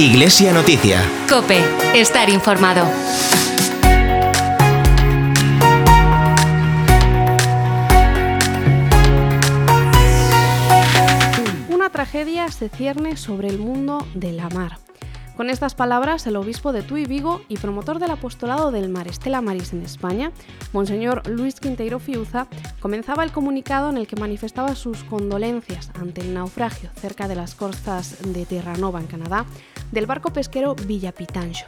Iglesia Noticia. Cope, estar informado. Una tragedia se cierne sobre el mundo de la mar. Con estas palabras, el obispo de Tui Vigo y promotor del apostolado del Mar Estela Maris en España, Monseñor Luis Quinteiro Fiuza, comenzaba el comunicado en el que manifestaba sus condolencias ante el naufragio cerca de las costas de Terranova, en Canadá, del barco pesquero Villa Pitancho.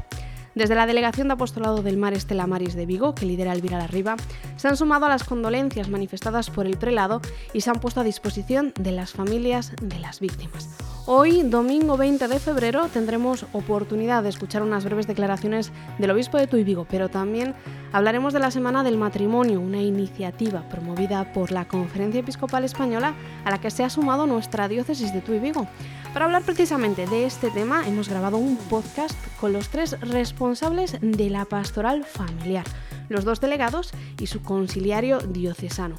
Desde la Delegación de Apostolado del Mar Estela Maris de Vigo, que lidera Elvira Larriba, se han sumado a las condolencias manifestadas por el prelado y se han puesto a disposición de las familias de las víctimas. Hoy, domingo 20 de febrero, tendremos oportunidad de escuchar unas breves declaraciones del obispo de Tuy Vigo, pero también hablaremos de la Semana del Matrimonio, una iniciativa promovida por la Conferencia Episcopal Española a la que se ha sumado nuestra diócesis de Tuy Vigo. Para hablar precisamente de este tema, hemos grabado un podcast con los tres responsables de la pastoral familiar, los dos delegados y su conciliario diocesano.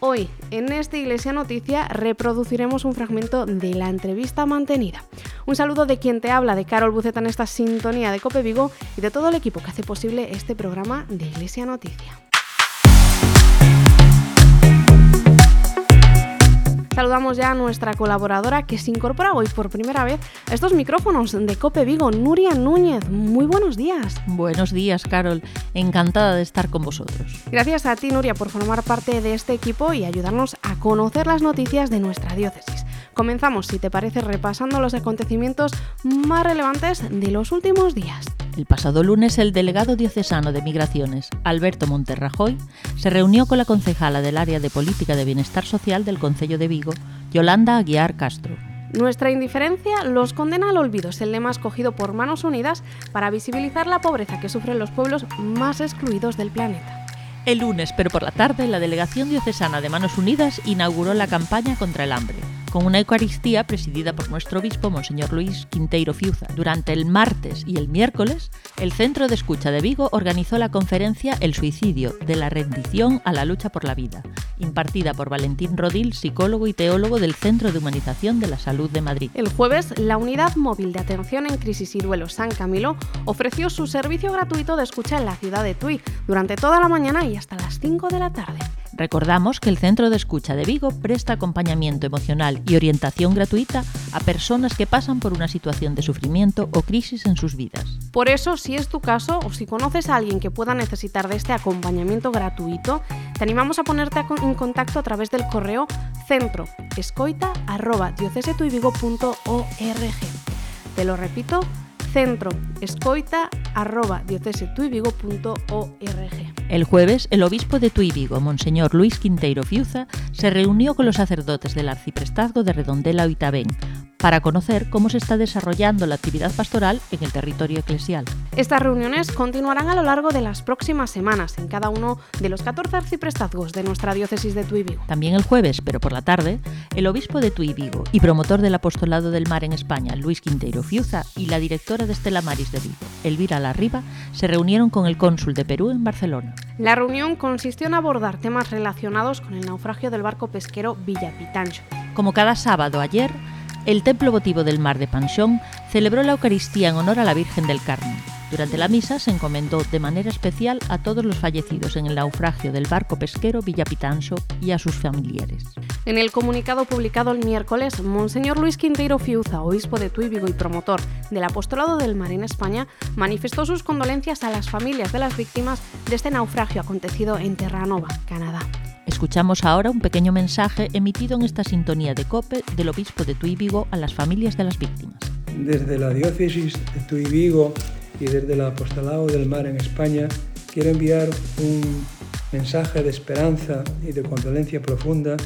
Hoy, en esta Iglesia Noticia, reproduciremos un fragmento de la entrevista mantenida. Un saludo de quien te habla, de Carol Buceta en esta sintonía de Cope Vigo y de todo el equipo que hace posible este programa de Iglesia Noticia. Saludamos ya a nuestra colaboradora que se incorpora hoy por primera vez a estos micrófonos de Cope Vigo, Nuria Núñez. Muy buenos días. Buenos días, Carol. Encantada de estar con vosotros. Gracias a ti, Nuria, por formar parte de este equipo y ayudarnos a conocer las noticias de nuestra diócesis. Comenzamos, si te parece, repasando los acontecimientos más relevantes de los últimos días. El pasado lunes, el delegado diocesano de Migraciones, Alberto Monterrajoy, se reunió con la concejala del área de política de bienestar social del Concello de Vigo, Yolanda Aguiar Castro. Nuestra indiferencia los condena al olvido, es el lema escogido por Manos Unidas para visibilizar la pobreza que sufren los pueblos más excluidos del planeta. El lunes, pero por la tarde, la Delegación Diocesana de Manos Unidas inauguró la campaña contra el hambre con una Eucaristía presidida por nuestro obispo, Monseñor Luis Quinteiro Fiuza. Durante el martes y el miércoles, el Centro de Escucha de Vigo organizó la conferencia El suicidio, de la rendición a la lucha por la vida, impartida por Valentín Rodil, psicólogo y teólogo del Centro de Humanización de la Salud de Madrid. El jueves, la Unidad Móvil de Atención en Crisis y Duelo San Camilo ofreció su servicio gratuito de escucha en la ciudad de Tui durante toda la mañana y hasta las 5 de la tarde. Recordamos que el Centro de Escucha de Vigo presta acompañamiento emocional y orientación gratuita a personas que pasan por una situación de sufrimiento o crisis en sus vidas. Por eso, si es tu caso o si conoces a alguien que pueda necesitar de este acompañamiento gratuito, te animamos a ponerte en contacto a través del correo centroescoita.diocesetuivigo.org. Te lo repito, centroescoita.diocesetuivigo.org. El jueves, el obispo de Tui Vigo, Monseñor Luis Quinteiro Fiuza, se reunió con los sacerdotes del arciprestazgo de Redondela Oitabén para conocer cómo se está desarrollando la actividad pastoral en el territorio eclesial. Estas reuniones continuarán a lo largo de las próximas semanas en cada uno de los 14 arciprestazgos de nuestra diócesis de Tui Vigo. También el jueves, pero por la tarde, el obispo de Tui Vigo y promotor del apostolado del mar en España, Luis Quinteiro Fiuza, y la directora de Estela Maris de Vigo, Elvira Larriba, se reunieron con el cónsul de Perú en Barcelona. La reunión consistió en abordar temas relacionados con el naufragio del barco pesquero Villa Pitancho. Como cada sábado ayer, el Templo Votivo del Mar de Panchón celebró la Eucaristía en honor a la Virgen del Carmen. Durante la misa se encomendó de manera especial a todos los fallecidos en el naufragio del barco pesquero Villapitancho y a sus familiares. En el comunicado publicado el miércoles, Monseñor Luis Quinteiro Fiuza, obispo de Tuy Vigo y promotor del Apostolado del Mar en España, manifestó sus condolencias a las familias de las víctimas de este naufragio acontecido en Terranova, Canadá. Escuchamos ahora un pequeño mensaje emitido en esta sintonía de COPE del obispo de Tuy Vigo a las familias de las víctimas. Desde la diócesis de Tuy Vigo y desde el apostolado del mar en España, quiero enviar un mensaje de esperanza y de condolencia profunda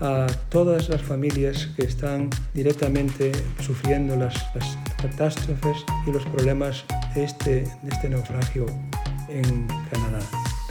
a todas las familias que están directamente sufriendo las, catástrofes y los problemas este, de este naufragio en Canadá.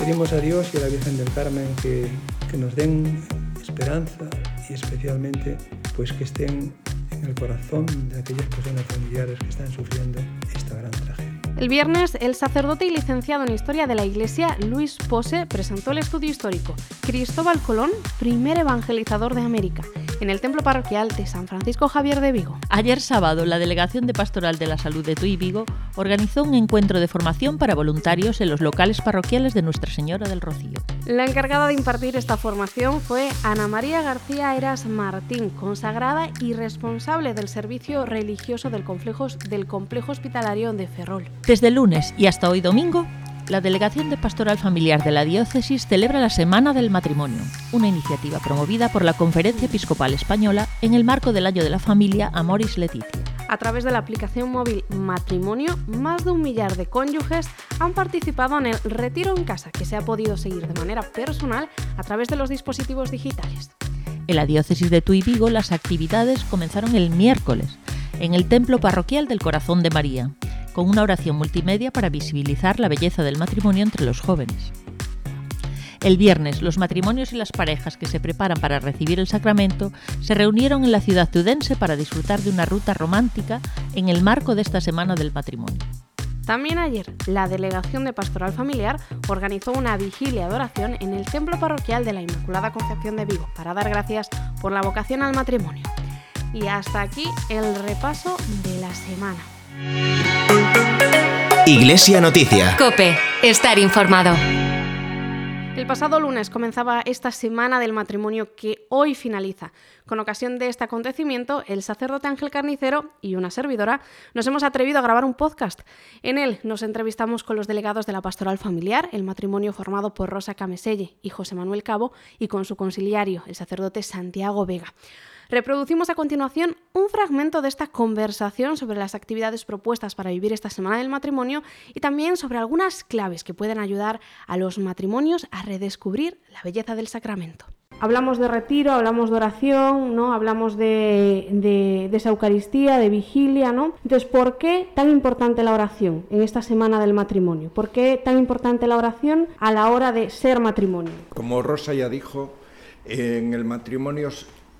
Pedimos a Dios y a la Virgen del Carmen que, que nos den esperanza y especialmente pues que estén en el corazón de aquellas personas familiares que están sufriendo esta gran tragedia. El viernes, el sacerdote y licenciado en Historia de la Iglesia, Luis Pose, presentó el estudio histórico Cristóbal Colón, primer evangelizador de América, en el templo parroquial de San Francisco Javier de Vigo. Ayer sábado, la Delegación de Pastoral de la Salud de Tui Vigo organizó un encuentro de formación para voluntarios en los locales parroquiales de Nuestra Señora del Rocío. La encargada de impartir esta formación fue Ana María García Eras Martín, consagrada y responsable del servicio religioso del complejo, del complejo hospitalario de Ferrol. Desde el lunes y hasta hoy domingo, la Delegación de Pastoral Familiar de la Diócesis celebra la Semana del Matrimonio, una iniciativa promovida por la Conferencia Episcopal Española en el marco del Año de la Familia Amoris Leticia. A través de la aplicación móvil Matrimonio, más de un millar de cónyuges han participado en el Retiro en Casa, que se ha podido seguir de manera personal a través de los dispositivos digitales. En la diócesis de Tuy Vigo las actividades comenzaron el miércoles en el Templo Parroquial del Corazón de María, con una oración multimedia para visibilizar la belleza del matrimonio entre los jóvenes. El viernes, los matrimonios y las parejas que se preparan para recibir el sacramento se reunieron en la ciudad tudense para disfrutar de una ruta romántica en el marco de esta Semana del Matrimonio. También ayer, la Delegación de Pastoral Familiar organizó una vigilia de oración en el Templo Parroquial de la Inmaculada Concepción de Vigo para dar gracias por la vocación al matrimonio. Y hasta aquí el repaso de la semana. Iglesia Noticia. Cope, estar informado. El pasado lunes comenzaba esta semana del matrimonio que hoy finaliza. Con ocasión de este acontecimiento, el sacerdote Ángel Carnicero y una servidora nos hemos atrevido a grabar un podcast. En él nos entrevistamos con los delegados de la Pastoral Familiar, el matrimonio formado por Rosa Cameselle y José Manuel Cabo, y con su conciliario, el sacerdote Santiago Vega. Reproducimos a continuación un fragmento de esta conversación sobre las actividades propuestas para vivir esta semana del matrimonio y también sobre algunas claves que pueden ayudar a los matrimonios a redescubrir la belleza del sacramento. Hablamos de retiro, hablamos de oración, ¿no? Hablamos de, de, esa Eucaristía, de vigilia, ¿no? Entonces, ¿por qué tan importante la oración en esta semana del matrimonio? ¿Por qué tan importante la oración a la hora de ser matrimonio? Como Rosa ya dijo, en el matrimonio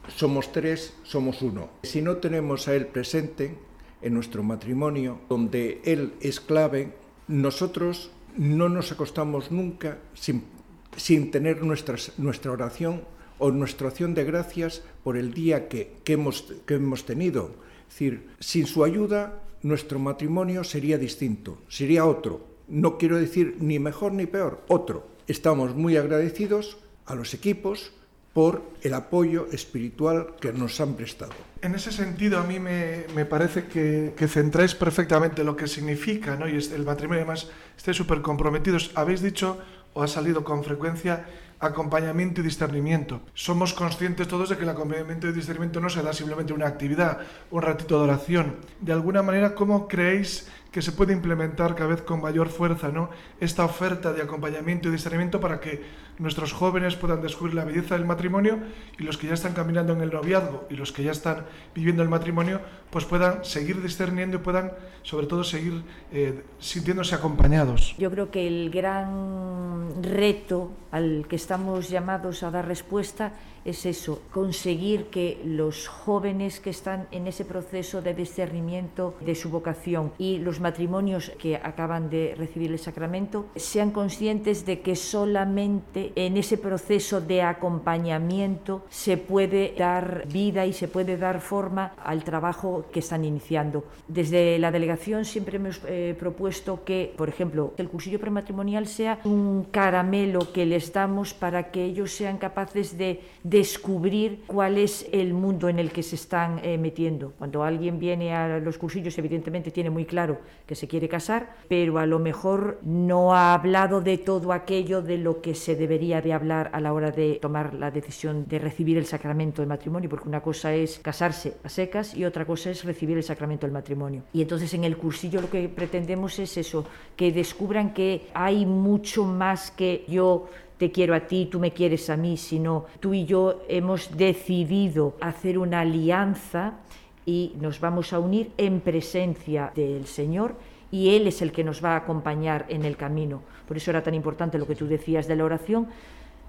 somos tres, somos uno. Si no tenemos a Él presente en nuestro matrimonio, donde Él es clave, nosotros no nos acostamos nunca sin, tener nuestra oración o nuestra acción de gracias por el día que, que, hemos, que hemos tenido. Es decir, sin su ayuda, nuestro matrimonio sería distinto, sería otro. No quiero decir ni mejor ni peor, otro. Estamos muy agradecidos a los equipos, por el apoyo espiritual que nos han prestado. En ese sentido, a mí me, parece que, que, centráis perfectamente lo que significa, ¿no? el matrimonio, además, estáis súper comprometidos. Habéis dicho, o ha salido con frecuencia, acompañamiento y discernimiento. Somos conscientes todos de que el acompañamiento y discernimiento no se da simplemente una actividad, un ratito de oración. De alguna manera, ¿cómo creéis que se puede implementar cada vez con mayor fuerza ¿no? esta oferta de acompañamiento y discernimiento para que nuestros jóvenes puedan descubrir la belleza del matrimonio y los que ya están caminando en el noviazgo y los que ya están viviendo el matrimonio pues puedan seguir discerniendo y puedan sobre todo seguir eh, sintiéndose acompañados. Yo creo que el gran reto al que estamos llamados a dar respuesta es eso, conseguir que los jóvenes que están en ese proceso de discernimiento de su vocación y los matrimonios que acaban de recibir el sacramento sean conscientes de que solamente en ese proceso de acompañamiento se puede dar vida y se puede dar forma al trabajo que están iniciando. Desde la delegación siempre hemos eh, propuesto que, por ejemplo, el cursillo prematrimonial sea un caramelo que les damos para que ellos sean capaces de descubrir cuál es el mundo en el que se están eh, metiendo. Cuando alguien viene a los cursillos, evidentemente tiene muy claro que se quiere casar, pero a lo mejor no ha hablado de todo aquello de lo que se debería de hablar a la hora de tomar la decisión de recibir el sacramento del matrimonio, porque una cosa es casarse a secas y otra cosa es recibir el sacramento del matrimonio. Y entonces en el cursillo lo que pretendemos es eso, que descubran que hay mucho más que yo te quiero a ti, tú me quieres a mí, sino tú y yo hemos decidido hacer una alianza y nos vamos a unir en presencia del Señor y Él es el que nos va a acompañar en el camino. Por eso era tan importante lo que tú decías de la oración,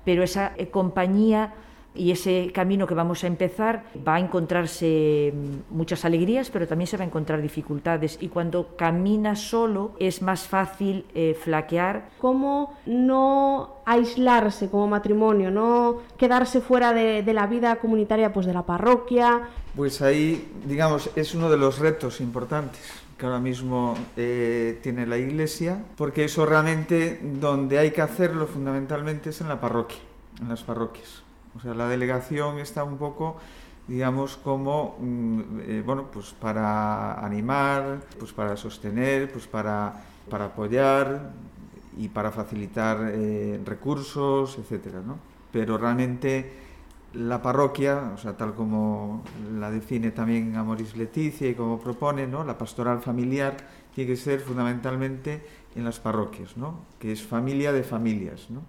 pero esa eh, compañía y ese camino que vamos a empezar va a encontrarse mm, muchas alegrías, pero también se va a encontrar dificultades y cuando camina solo es más fácil eh, flaquear. ¿Cómo no aislarse como matrimonio, no quedarse fuera de, de la vida comunitaria pues de la parroquia? Pues ahí, digamos, es uno de los retos importantes que ahora mismo eh, tiene la Iglesia, porque eso realmente donde hay que hacerlo fundamentalmente es en la parroquia, en las parroquias. O sea, la delegación está un poco digamos como mm, eh, bueno pues para animar pues para sostener pues para, para apoyar y para facilitar eh, recursos etcétera ¿no? pero realmente la parroquia, o sea, tal como la define también Amoris Leticia y como propone, ¿no? la pastoral familiar tiene que ser fundamentalmente en las parroquias, ¿no? que es familia de familias. ¿no?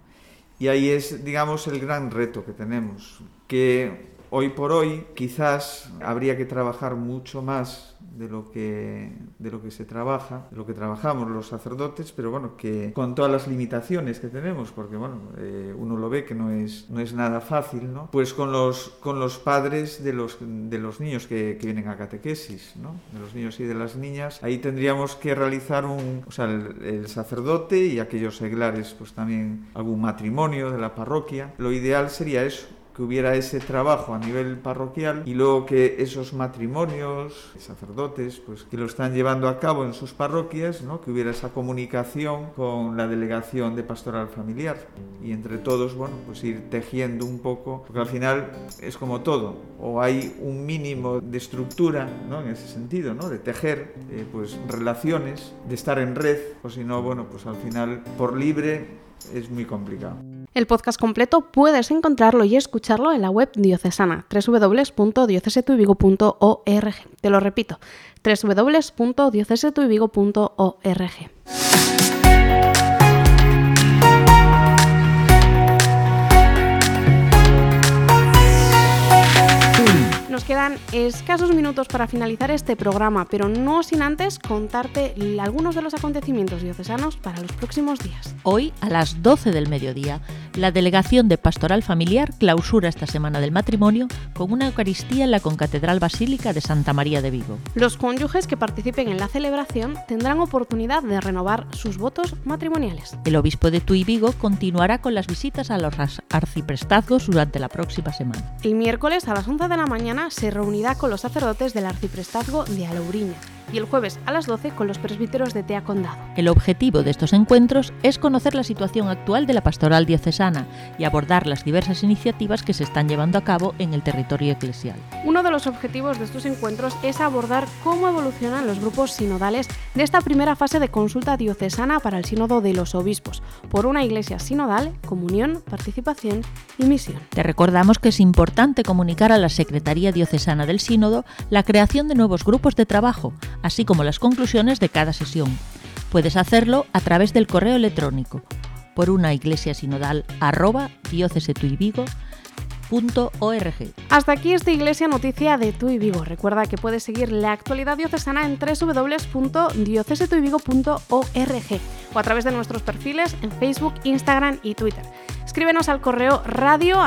Y ahí es, digamos, el gran reto que tenemos, que hoy por hoy quizás habría que trabajar mucho más de lo que de lo que se trabaja, de lo que trabajamos los sacerdotes, pero bueno, que con todas las limitaciones que tenemos, porque bueno, eh, uno lo ve que no es no es nada fácil, ¿no? Pues con los con los padres de los de los niños que, que vienen a catequesis, ¿no? De los niños y de las niñas, ahí tendríamos que realizar un, o sea, el, el sacerdote y aquellos seglares, pues también algún matrimonio de la parroquia. Lo ideal sería eso, que hubiera ese trabajo a nivel parroquial y luego que esos matrimonios, sacerdotes, pues que lo están llevando a cabo en sus parroquias, ¿no? que hubiera esa comunicación con la delegación de pastoral familiar y entre todos, bueno, pues ir tejiendo un poco, porque al final es como todo, o hay un mínimo de estructura, ¿no? En ese sentido, ¿no? De tejer, eh, pues relaciones, de estar en red, o si no, bueno, pues al final por libre es muy complicado. El podcast completo puedes encontrarlo y escucharlo en la web diocesana www.diocesetuivigo.org. Te lo repito, www.diocesetuivigo.org. Nos quedan escasos minutos para finalizar este programa, pero no sin antes contarte algunos de los acontecimientos diocesanos para los próximos días. Hoy, a las 12 del mediodía, la Delegación de Pastoral Familiar clausura esta Semana del Matrimonio con una Eucaristía en la Concatedral Basílica de Santa María de Vigo. Los cónyuges que participen en la celebración tendrán oportunidad de renovar sus votos matrimoniales. El obispo de Tui Vigo continuará con las visitas a los arciprestazgos durante la próxima semana. El miércoles a las 11 de la mañana se reunirá con los sacerdotes del arciprestazgo de Alauriña y el jueves a las 12 con los presbíteros de Tea Condado. El objetivo de estos encuentros es conocer la situación actual de la pastoral diocesana y abordar las diversas iniciativas que se están llevando a cabo en el territorio eclesial. Uno de los objetivos de estos encuentros es abordar cómo evolucionan los grupos sinodales de esta primera fase de consulta diocesana para el sínodo de los obispos, por una iglesia sinodal, comunión, participación y misión. Te recordamos que es importante comunicar a la Secretaría Diocesana del Sínodo la creación de nuevos grupos de trabajo, así como las conclusiones de cada sesión. Puedes hacerlo a través del correo electrónico por una iglesia sinodal arroba Hasta aquí esta Iglesia Noticia de Tu y Vigo. Recuerda que puedes seguir la actualidad diocesana en www.diocesetuivigo.org o a través de nuestros perfiles en Facebook, Instagram y Twitter. Escríbenos al correo radio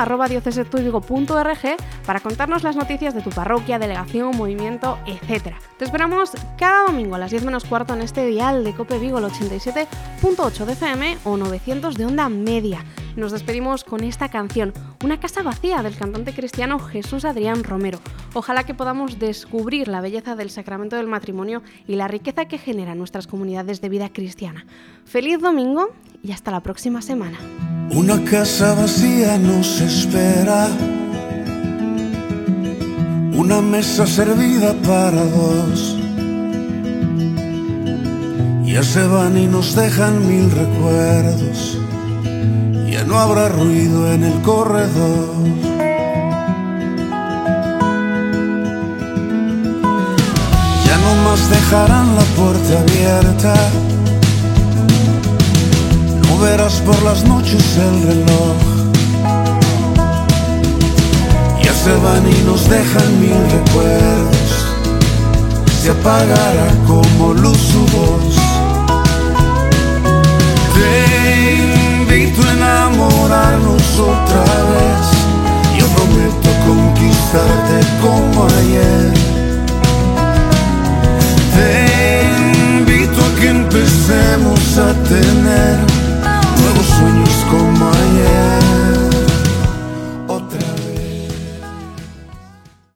para contarnos las noticias de tu parroquia, delegación, movimiento, etc. Te esperamos cada domingo a las 10 menos cuarto en este dial de Cope Vigo, el 87.8 de FM o 900 de onda media. Nos despedimos con esta canción, Una casa vacía del cantante cristiano Jesús Adrián Romero. Ojalá que podamos descubrir la belleza del sacramento del matrimonio y la riqueza que genera nuestras comunidades de vida cristiana. Feliz domingo y hasta la próxima semana. Una casa vacía nos espera, una mesa servida para dos. Ya se van y nos dejan mil recuerdos no habrá ruido en el corredor. Ya no más dejarán la puerta abierta. No verás por las noches el reloj. Ya se van y nos dejan mil recuerdos. Se apagará como luz su voz. Te invito a enamorarnos otra vez. Yo prometo conquistarte como ayer. Te invito a que empecemos a tener nuevos sueños como ayer.